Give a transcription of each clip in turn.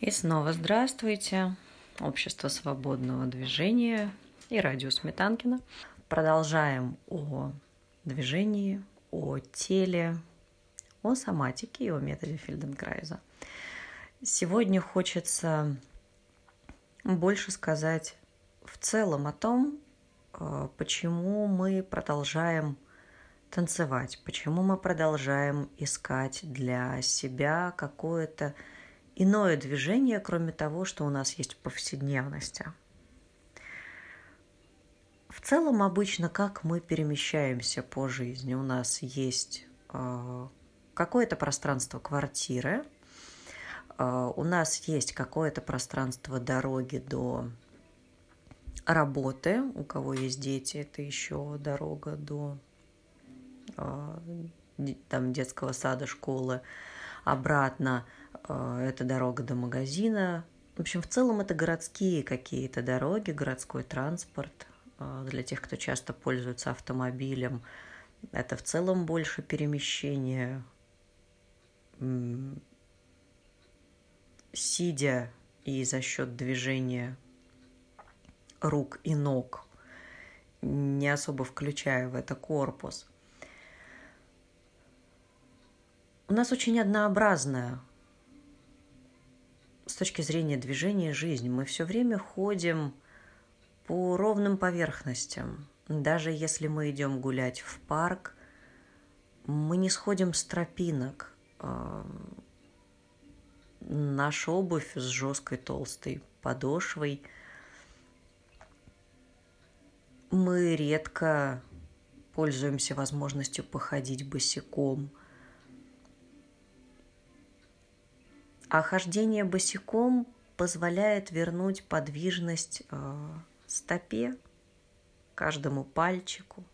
И снова здравствуйте, Общество свободного движения и радио Сметанкина. Продолжаем о движении, о теле, о соматике и о методе Фельденкрайза. Сегодня хочется больше сказать в целом о том, э, почему мы продолжаем танцевать, почему мы продолжаем искать для себя какое-то иное движение, кроме того, что у нас есть в повседневности. В целом обычно как мы перемещаемся по жизни. У нас есть э, какое-то пространство квартиры, э, у нас есть какое-то пространство дороги до работы, у кого есть дети, это еще дорога до э, там детского сада, школы, обратно а, это дорога до магазина. В общем, в целом это городские какие-то дороги, городской транспорт. А, для тех, кто часто пользуется автомобилем, это в целом больше перемещение, сидя и за счет движения рук и ног, не особо включая в это корпус. У нас очень однообразная с точки зрения движения жизнь. Мы все время ходим по ровным поверхностям. Даже если мы идем гулять в парк, мы не сходим с тропинок. А, наша обувь с жесткой толстой подошвой. Мы редко пользуемся возможностью походить босиком – А хождение босиком позволяет вернуть подвижность э, стопе, каждому пальчику.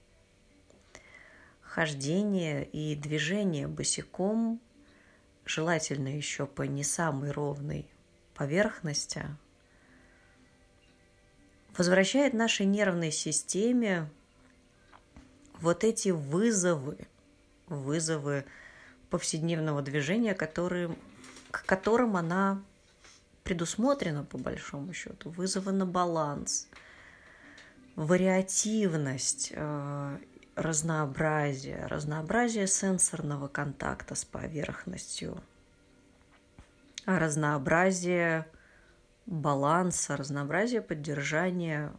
Хождение и движение босиком, желательно еще по не самой ровной поверхности, возвращает нашей нервной системе вот эти вызовы, вызовы повседневного движения, которые к которым она предусмотрена, по большому счету, вызвана баланс, вариативность, э, разнообразие, разнообразие сенсорного контакта с поверхностью, разнообразие баланса, разнообразие поддержания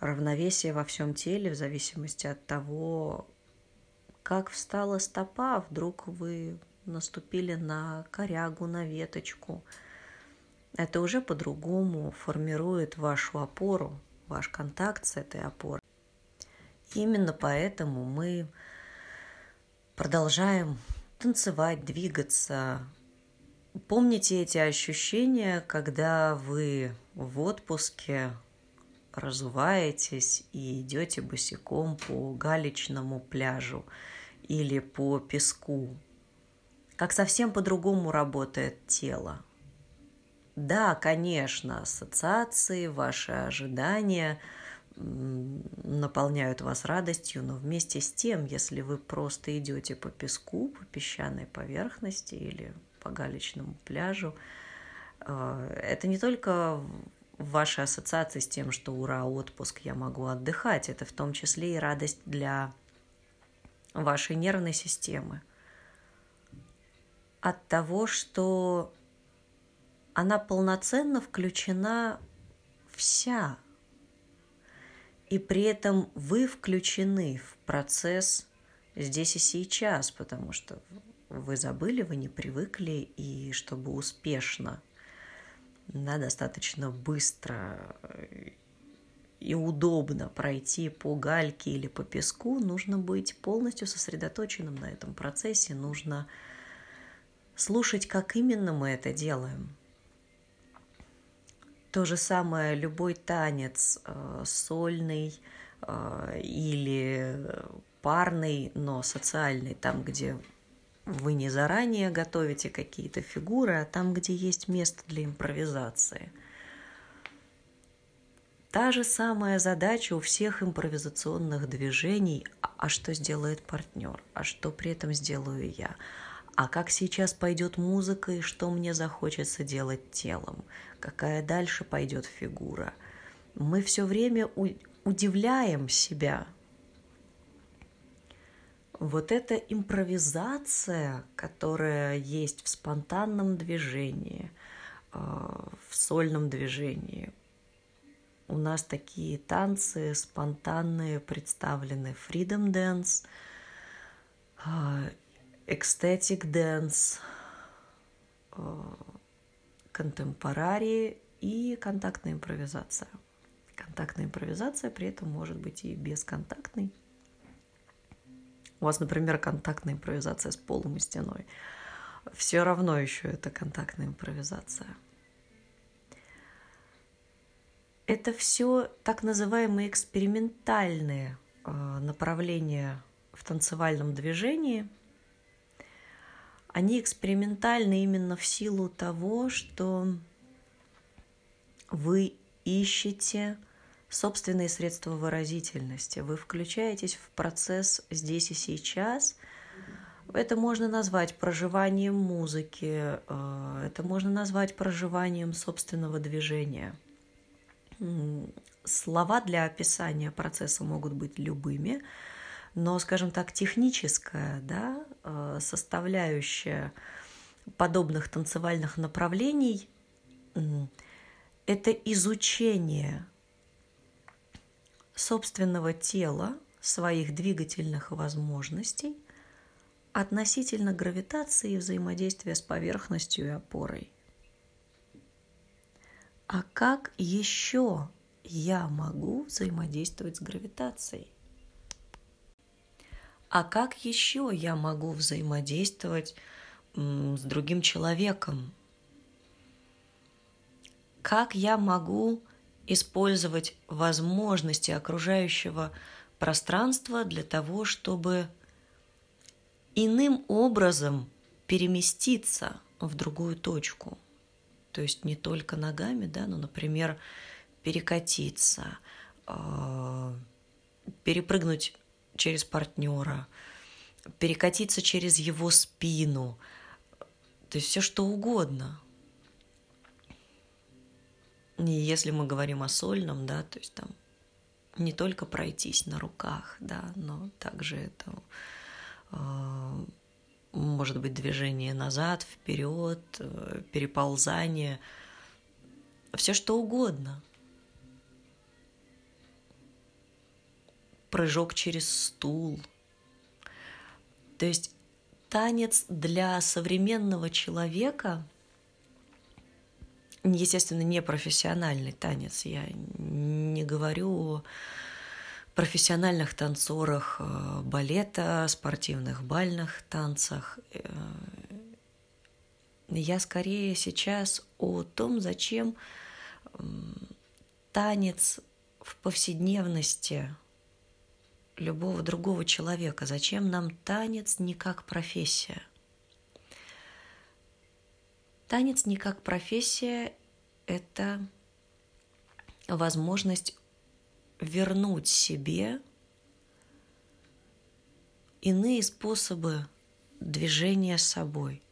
равновесия во всем теле в зависимости от того, как встала стопа, вдруг вы наступили на корягу, на веточку. Это уже по-другому формирует вашу опору, ваш контакт с этой опорой. Именно поэтому мы продолжаем танцевать, двигаться. Помните эти ощущения, когда вы в отпуске разуваетесь и идете босиком по галечному пляжу или по песку как совсем по-другому работает тело. Да, конечно, ассоциации, ваши ожидания наполняют вас радостью, но вместе с тем, если вы просто идете по песку, по песчаной поверхности или по галечному пляжу, э, это не только ваши ассоциации с тем, что ура, отпуск, я могу отдыхать, это в том числе и радость для вашей нервной системы от того, что она полноценно включена вся. И при этом вы включены в процесс здесь и сейчас, потому что вы забыли, вы не привыкли, и чтобы успешно, да, достаточно быстро и удобно пройти по гальке или по песку, нужно быть полностью сосредоточенным на этом процессе, нужно слушать, как именно мы это делаем. То же самое любой танец, э, сольный э, или парный, но социальный, там, где вы не заранее готовите какие-то фигуры, а там, где есть место для импровизации. Та же самая задача у всех импровизационных движений, а что сделает партнер, а что при этом сделаю я, а как сейчас пойдет музыка и что мне захочется делать телом, какая дальше пойдет фигура. Мы все время удивляем себя. Вот эта импровизация, которая есть в спонтанном движении, э, в сольном движении. У нас такие танцы спонтанные представлены. Freedom Dance, э, Ecstatic Dance, контемпорари и контактная импровизация – контактная импровизация при этом может быть и бесконтактной. У вас, например, контактная импровизация с полом и стеной. Все равно еще это контактная импровизация. Это все так называемые экспериментальные э, направления в танцевальном движении. Они экспериментальны именно в силу того, что вы ищете собственные средства выразительности. Вы включаетесь в процесс здесь и сейчас. Это можно назвать проживанием музыки, э, это можно назвать проживанием собственного движения. Слова для описания процесса могут быть любыми, но, скажем так, техническая да, э, составляющая подобных танцевальных направлений – это изучение собственного тела, своих двигательных возможностей относительно гравитации и взаимодействия с поверхностью и опорой. А как еще я могу взаимодействовать с гравитацией? А как еще я могу взаимодействовать с другим человеком? Как я могу использовать возможности окружающего пространства для того, чтобы иным образом переместиться в другую точку. То есть не только ногами, да, но, например, перекатиться, а, перепрыгнуть через партнера, перекатиться через его спину, то есть все что угодно – и если мы говорим о сольном, да, то есть там не только пройтись на руках, да, но также это э, может быть движение назад, вперед, э, переползание, все что угодно. Прыжок через стул. То есть танец для современного человека – естественно, не профессиональный танец. Я не говорю о профессиональных танцорах э, балета, спортивных бальных танцах. Э, я скорее сейчас о том, зачем танец в повседневности любого другого человека. Зачем нам танец не как профессия? Танец не как профессия – это возможность вернуть себе иные способы движения с собой,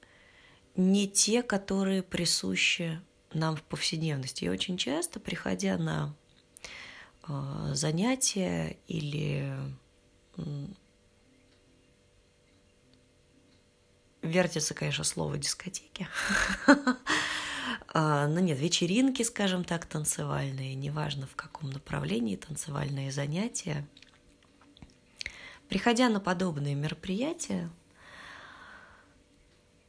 не те, которые присущи нам в повседневности. И очень часто, приходя на э, занятия или вертится, конечно, слово дискотеки. А, ну нет, вечеринки, скажем так, танцевальные, неважно в каком направлении танцевальные занятия. Приходя на подобные мероприятия,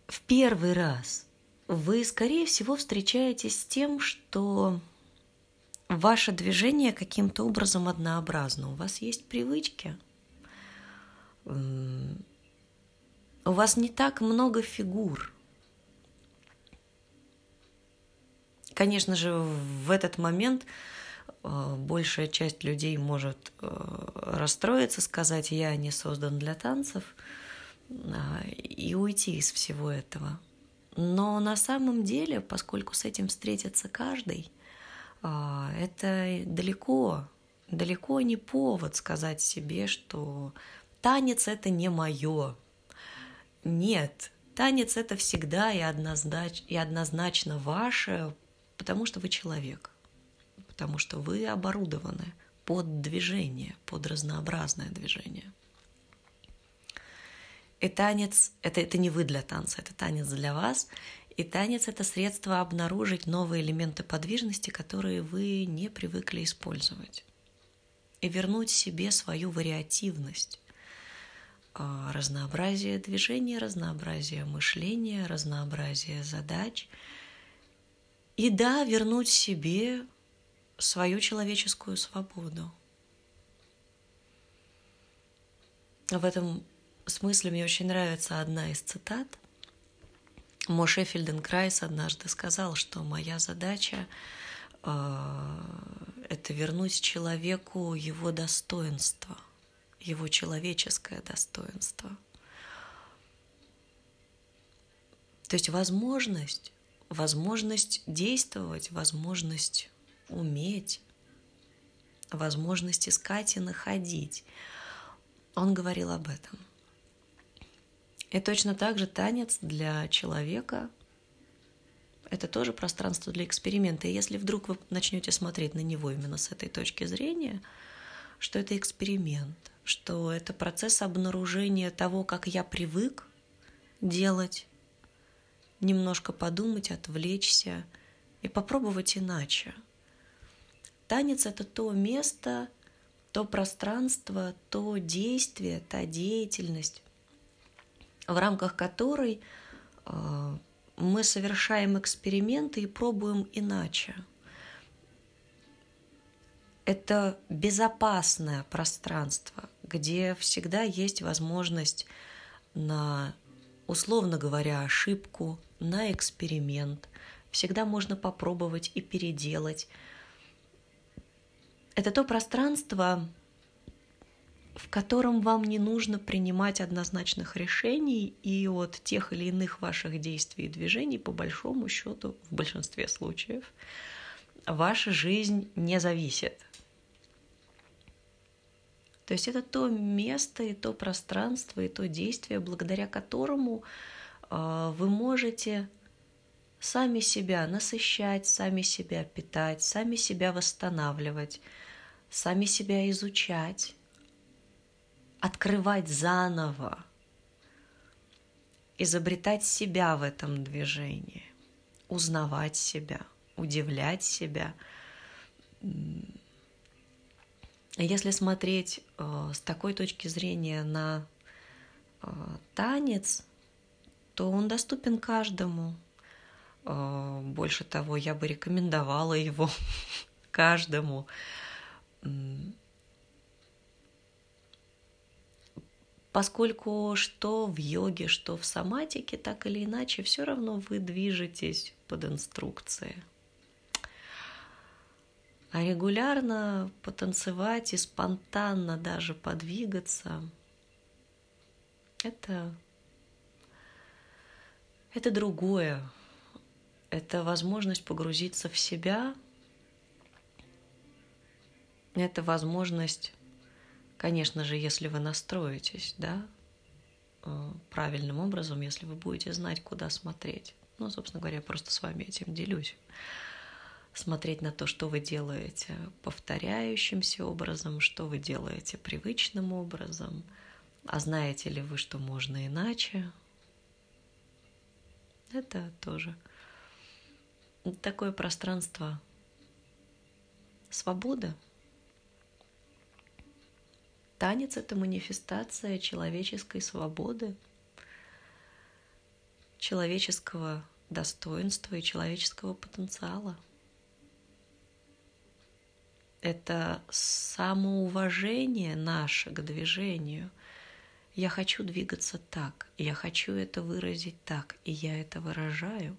в первый раз вы, скорее всего, встречаетесь с тем, что ваше движение каким-то образом однообразно. У вас есть привычки, у вас не так много фигур. Конечно же, в этот момент э, большая часть людей может э, расстроиться, сказать, я не создан для танцев, а, и уйти из всего этого. Но на самом деле, поскольку с этим встретится каждый, это далеко, далеко не повод сказать себе, что танец это не мое, нет, танец это всегда и, однознач, и однозначно ваше, потому что вы человек, потому что вы оборудованы под движение, под разнообразное движение. И танец это, это не вы для танца, это танец для вас. И танец это средство обнаружить новые элементы подвижности, которые вы не привыкли использовать. И вернуть себе свою вариативность а, разнообразие движения, разнообразие мышления, разнообразие задач. И да, вернуть себе свою человеческую свободу. В этом смысле мне очень нравится одна из цитат. Моше Фельденкрайс однажды сказал, что моя задача э, – это вернуть человеку его достоинство – его человеческое достоинство. То есть возможность, возможность действовать, возможность уметь, возможность искать и находить. Он говорил об этом. И точно так же танец для человека – это тоже пространство для эксперимента. И если вдруг вы начнете смотреть на него именно с этой точки зрения, что это эксперимент – что это процесс обнаружения того, как я привык делать, немножко подумать, отвлечься и попробовать иначе. Танец — это то место, то пространство, то действие, та деятельность, в рамках которой э, мы совершаем эксперименты и пробуем иначе — это безопасное пространство, где всегда есть возможность на, условно говоря, ошибку, на эксперимент. Всегда можно попробовать и переделать. Это то пространство, в котором вам не нужно принимать однозначных решений, и от тех или иных ваших действий и движений, по большому счету, в большинстве случаев, ваша жизнь не зависит. То есть это то место и то пространство и то действие, благодаря которому э, вы можете сами себя насыщать, сами себя питать, сами себя восстанавливать, сами себя изучать, открывать заново, изобретать себя в этом движении, узнавать себя, удивлять себя – если смотреть э, с такой точки зрения на э, танец, то он доступен каждому. Э, больше того, я бы рекомендовала его каждому. Поскольку что в йоге, что в соматике, так или иначе, все равно вы движетесь под инструкцией а регулярно потанцевать и спонтанно даже подвигаться, это, это другое. Это возможность погрузиться в себя, это возможность, конечно же, если вы настроитесь, да, э, правильным образом, если вы будете знать, куда смотреть. Ну, собственно говоря, я просто с вами этим делюсь смотреть на то, что вы делаете повторяющимся образом, что вы делаете привычным образом, а знаете ли вы, что можно иначе. Это тоже такое пространство свободы. Танец — это манифестация человеческой свободы, человеческого достоинства и человеческого потенциала — это самоуважение наше к движению. Я хочу двигаться так, я хочу это выразить так, и я это выражаю.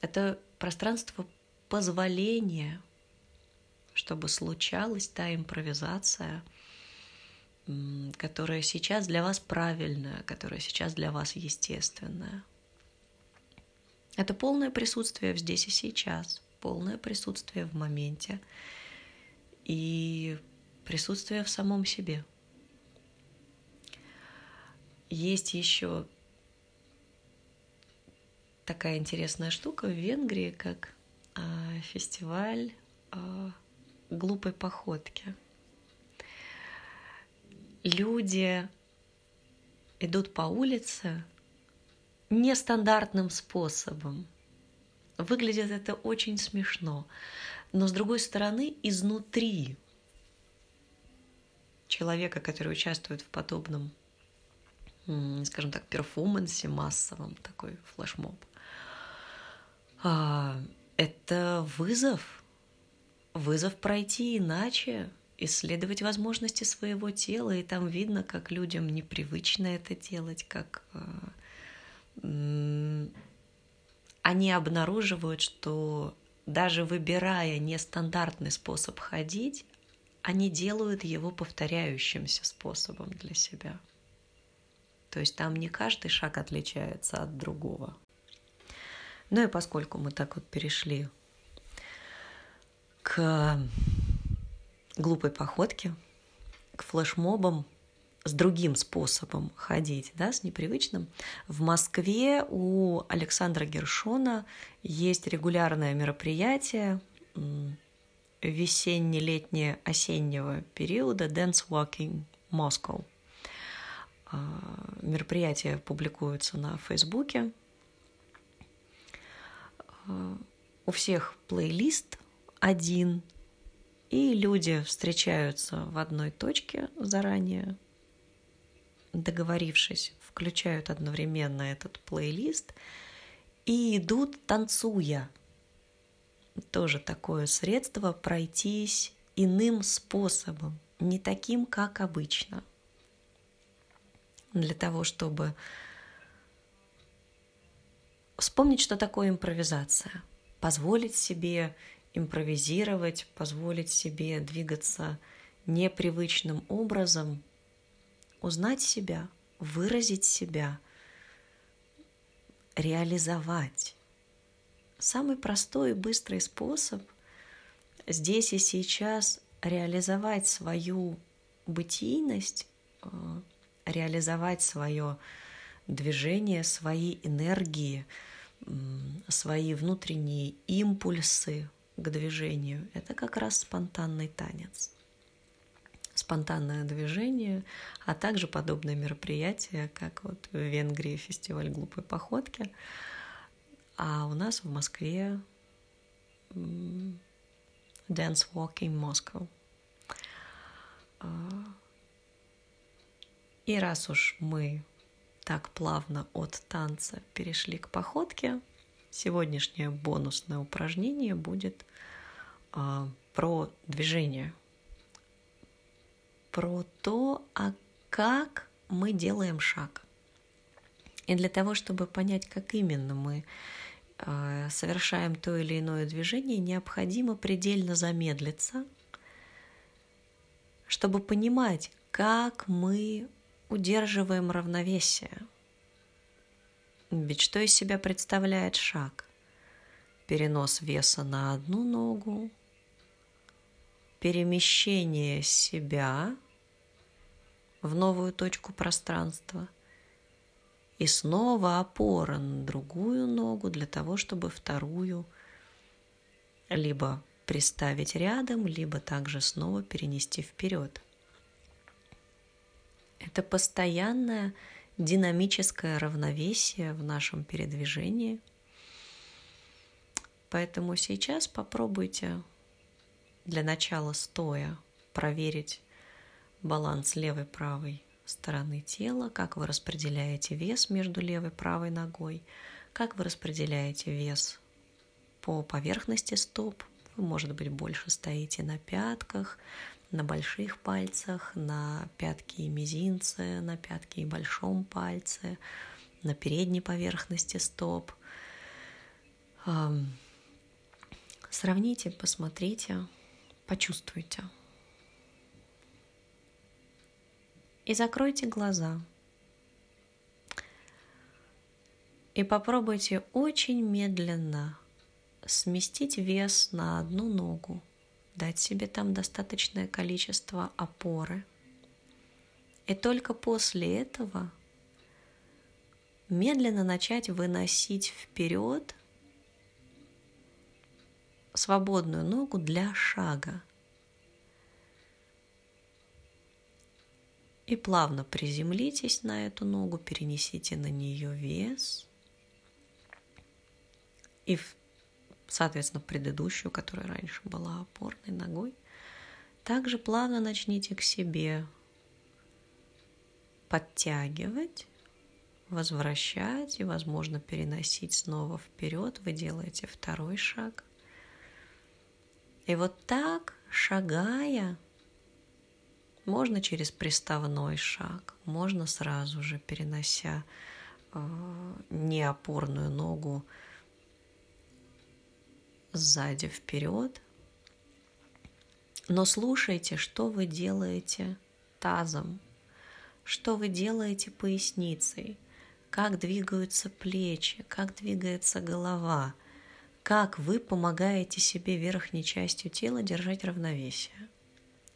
Это пространство позволения, чтобы случалась та импровизация, которая сейчас для вас правильная, которая сейчас для вас естественная. Это полное присутствие здесь и сейчас – полное присутствие в моменте и присутствие в самом себе. Есть еще такая интересная штука в Венгрии, как а, фестиваль а, глупой походки. Люди идут по улице нестандартным способом. Выглядит это очень смешно. Но с другой стороны, изнутри человека, который участвует в подобном, скажем так, перформансе массовом, такой флешмоб, а, это вызов, вызов пройти иначе, исследовать возможности своего тела, и там видно, как людям непривычно это делать, как а, они обнаруживают, что даже выбирая нестандартный способ ходить, они делают его повторяющимся способом для себя. То есть там не каждый шаг отличается от другого. Ну и поскольку мы так вот перешли к глупой походке, к флешмобам с другим способом ходить, да, с непривычным. В Москве у Александра Гершона есть регулярное мероприятие весенне-летнее осеннего периода Dance Walking Moscow. А, мероприятие публикуется на Фейсбуке. А, у всех плейлист один, и люди встречаются в одной точке заранее, договорившись, включают одновременно этот плейлист и идут танцуя. Тоже такое средство пройтись иным способом, не таким, как обычно. Для того, чтобы вспомнить, что такое импровизация, позволить себе импровизировать, позволить себе двигаться непривычным образом, узнать себя, выразить себя, реализовать. Самый простой и быстрый способ здесь и сейчас реализовать свою бытийность, э, реализовать свое движение, свои энергии, свои внутренние импульсы к движению. Это как раз спонтанный танец спонтанное движение, а также подобные мероприятия, как вот в Венгрии фестиваль глупой походки, а у нас в Москве Dance Walking Moscow. А, и раз уж мы так плавно от танца перешли к походке, сегодняшнее бонусное упражнение будет а, про движение – про то, а как мы делаем шаг. И для того, чтобы понять, как именно мы э, совершаем то или иное движение, необходимо предельно замедлиться, чтобы понимать, как мы удерживаем равновесие. Ведь что из себя представляет шаг? Перенос веса на одну ногу, перемещение себя в новую точку пространства и снова опора на другую ногу для того, чтобы вторую либо приставить рядом, либо также снова перенести вперед. Это постоянное динамическое равновесие в нашем передвижении. Поэтому сейчас попробуйте для начала стоя проверить баланс левой-правой стороны тела, как вы распределяете вес между левой и правой ногой, как вы распределяете вес по поверхности стоп. Вы, может быть, больше стоите на пятках, на больших пальцах, на пятки и мизинцы, на пятки и большом пальце, на передней поверхности стоп. Сравните, посмотрите, почувствуйте. и закройте глаза. И попробуйте очень медленно сместить вес на одну ногу, дать себе там достаточное количество опоры. И только после этого медленно начать выносить вперед свободную ногу для шага. И плавно приземлитесь на эту ногу, перенесите на нее вес. И, соответственно, предыдущую, которая раньше была опорной ногой, также плавно начните к себе подтягивать, возвращать и, возможно, переносить снова вперед. Вы делаете второй шаг. И вот так, шагая, можно через приставной шаг, можно сразу же перенося э, неопорную ногу сзади вперед. Но слушайте, что вы делаете тазом, что вы делаете поясницей, как двигаются плечи, как двигается голова, как вы помогаете себе верхней частью тела держать равновесие.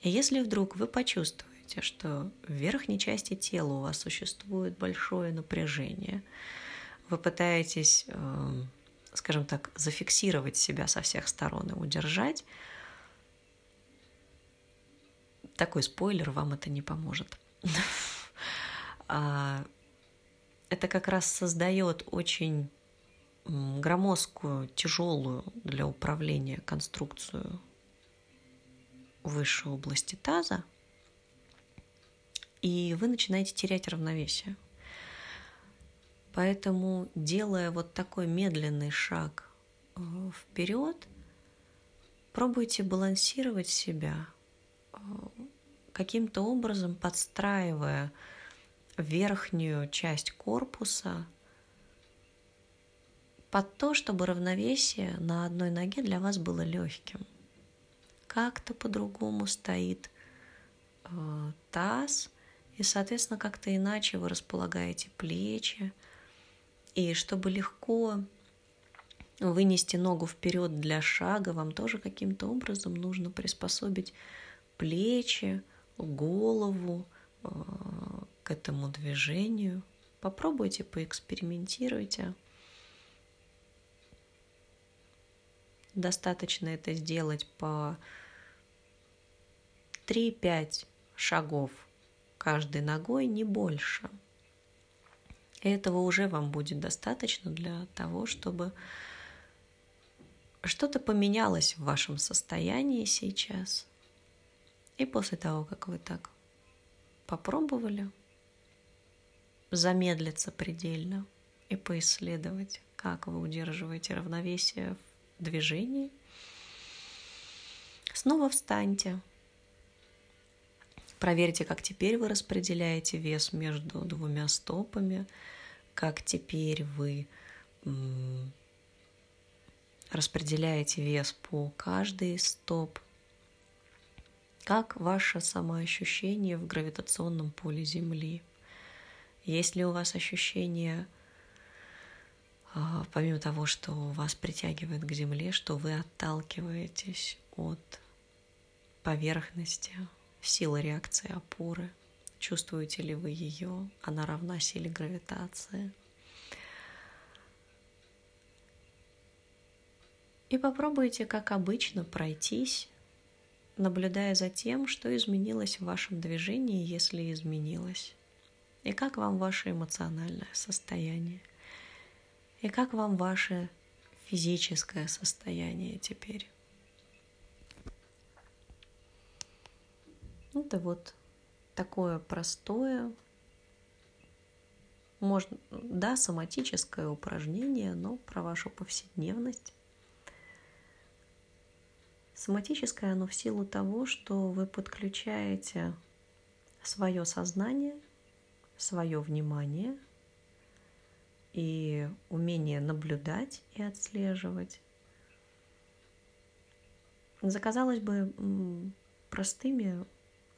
И если вдруг вы почувствуете, что в верхней части тела у вас существует большое напряжение, вы пытаетесь, эм, скажем так, зафиксировать себя со всех сторон и удержать, такой спойлер, вам это не поможет. А, это как раз создает очень громоздкую, тяжелую для управления конструкцию высшей области таза, и вы начинаете терять равновесие. Поэтому, делая вот такой медленный шаг э, вперед, пробуйте балансировать себя, э, каким-то образом подстраивая верхнюю часть корпуса под то, чтобы равновесие на одной ноге для вас было легким – как-то по-другому стоит э, таз, и, соответственно, как-то иначе вы располагаете плечи. И чтобы легко вынести ногу вперед для шага, вам тоже каким-то образом нужно приспособить плечи, голову э, к этому движению. Попробуйте, поэкспериментируйте. Достаточно это сделать по 3-5 шагов каждой ногой, не больше. Этого уже вам будет достаточно для того, чтобы что-то поменялось в вашем состоянии сейчас. И после того, как вы так попробовали замедлиться предельно и поисследовать, как вы удерживаете равновесие в движении, снова встаньте, Проверьте, как теперь вы распределяете вес между двумя стопами, как теперь вы распределяете вес по каждой стоп, как ваше самоощущение в гравитационном поле Земли. Есть ли у вас ощущение, а, помимо того, что вас притягивает к Земле, что вы отталкиваетесь от поверхности, Сила реакции опоры. Чувствуете ли вы ее? Она равна силе гравитации. И попробуйте, как обычно, пройтись, наблюдая за тем, что изменилось в вашем движении, если изменилось. И как вам ваше эмоциональное состояние. И как вам ваше физическое состояние теперь. Это вот такое простое, можно, да, соматическое упражнение, но про вашу повседневность. Соматическое оно в силу того, что вы подключаете свое сознание, свое внимание и умение наблюдать и отслеживать. Заказалось бы, простыми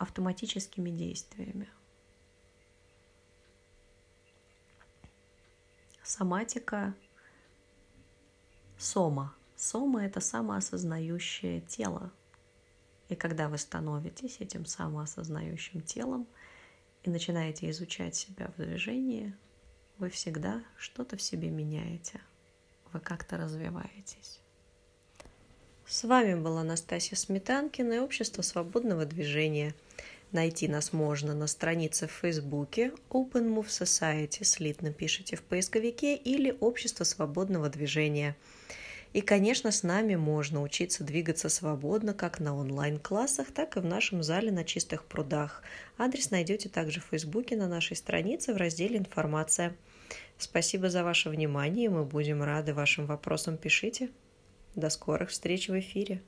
автоматическими действиями. Соматика сома. Сома – это самоосознающее тело. И когда вы становитесь этим самоосознающим телом и начинаете изучать себя в движении, вы всегда что-то в себе меняете. Вы как-то развиваетесь. С вами была Настасья Сметанкина и Общество свободного движения. Найти нас можно на странице в Фейсбуке Open Move Society, слитно пишите в поисковике, или Общество свободного движения – и, конечно, с нами можно учиться двигаться свободно как на онлайн-классах, так и в нашем зале на чистых прудах. Адрес найдете также в Фейсбуке на нашей странице в разделе «Информация». Спасибо за ваше внимание, мы будем рады вашим вопросам. Пишите. До скорых встреч в эфире.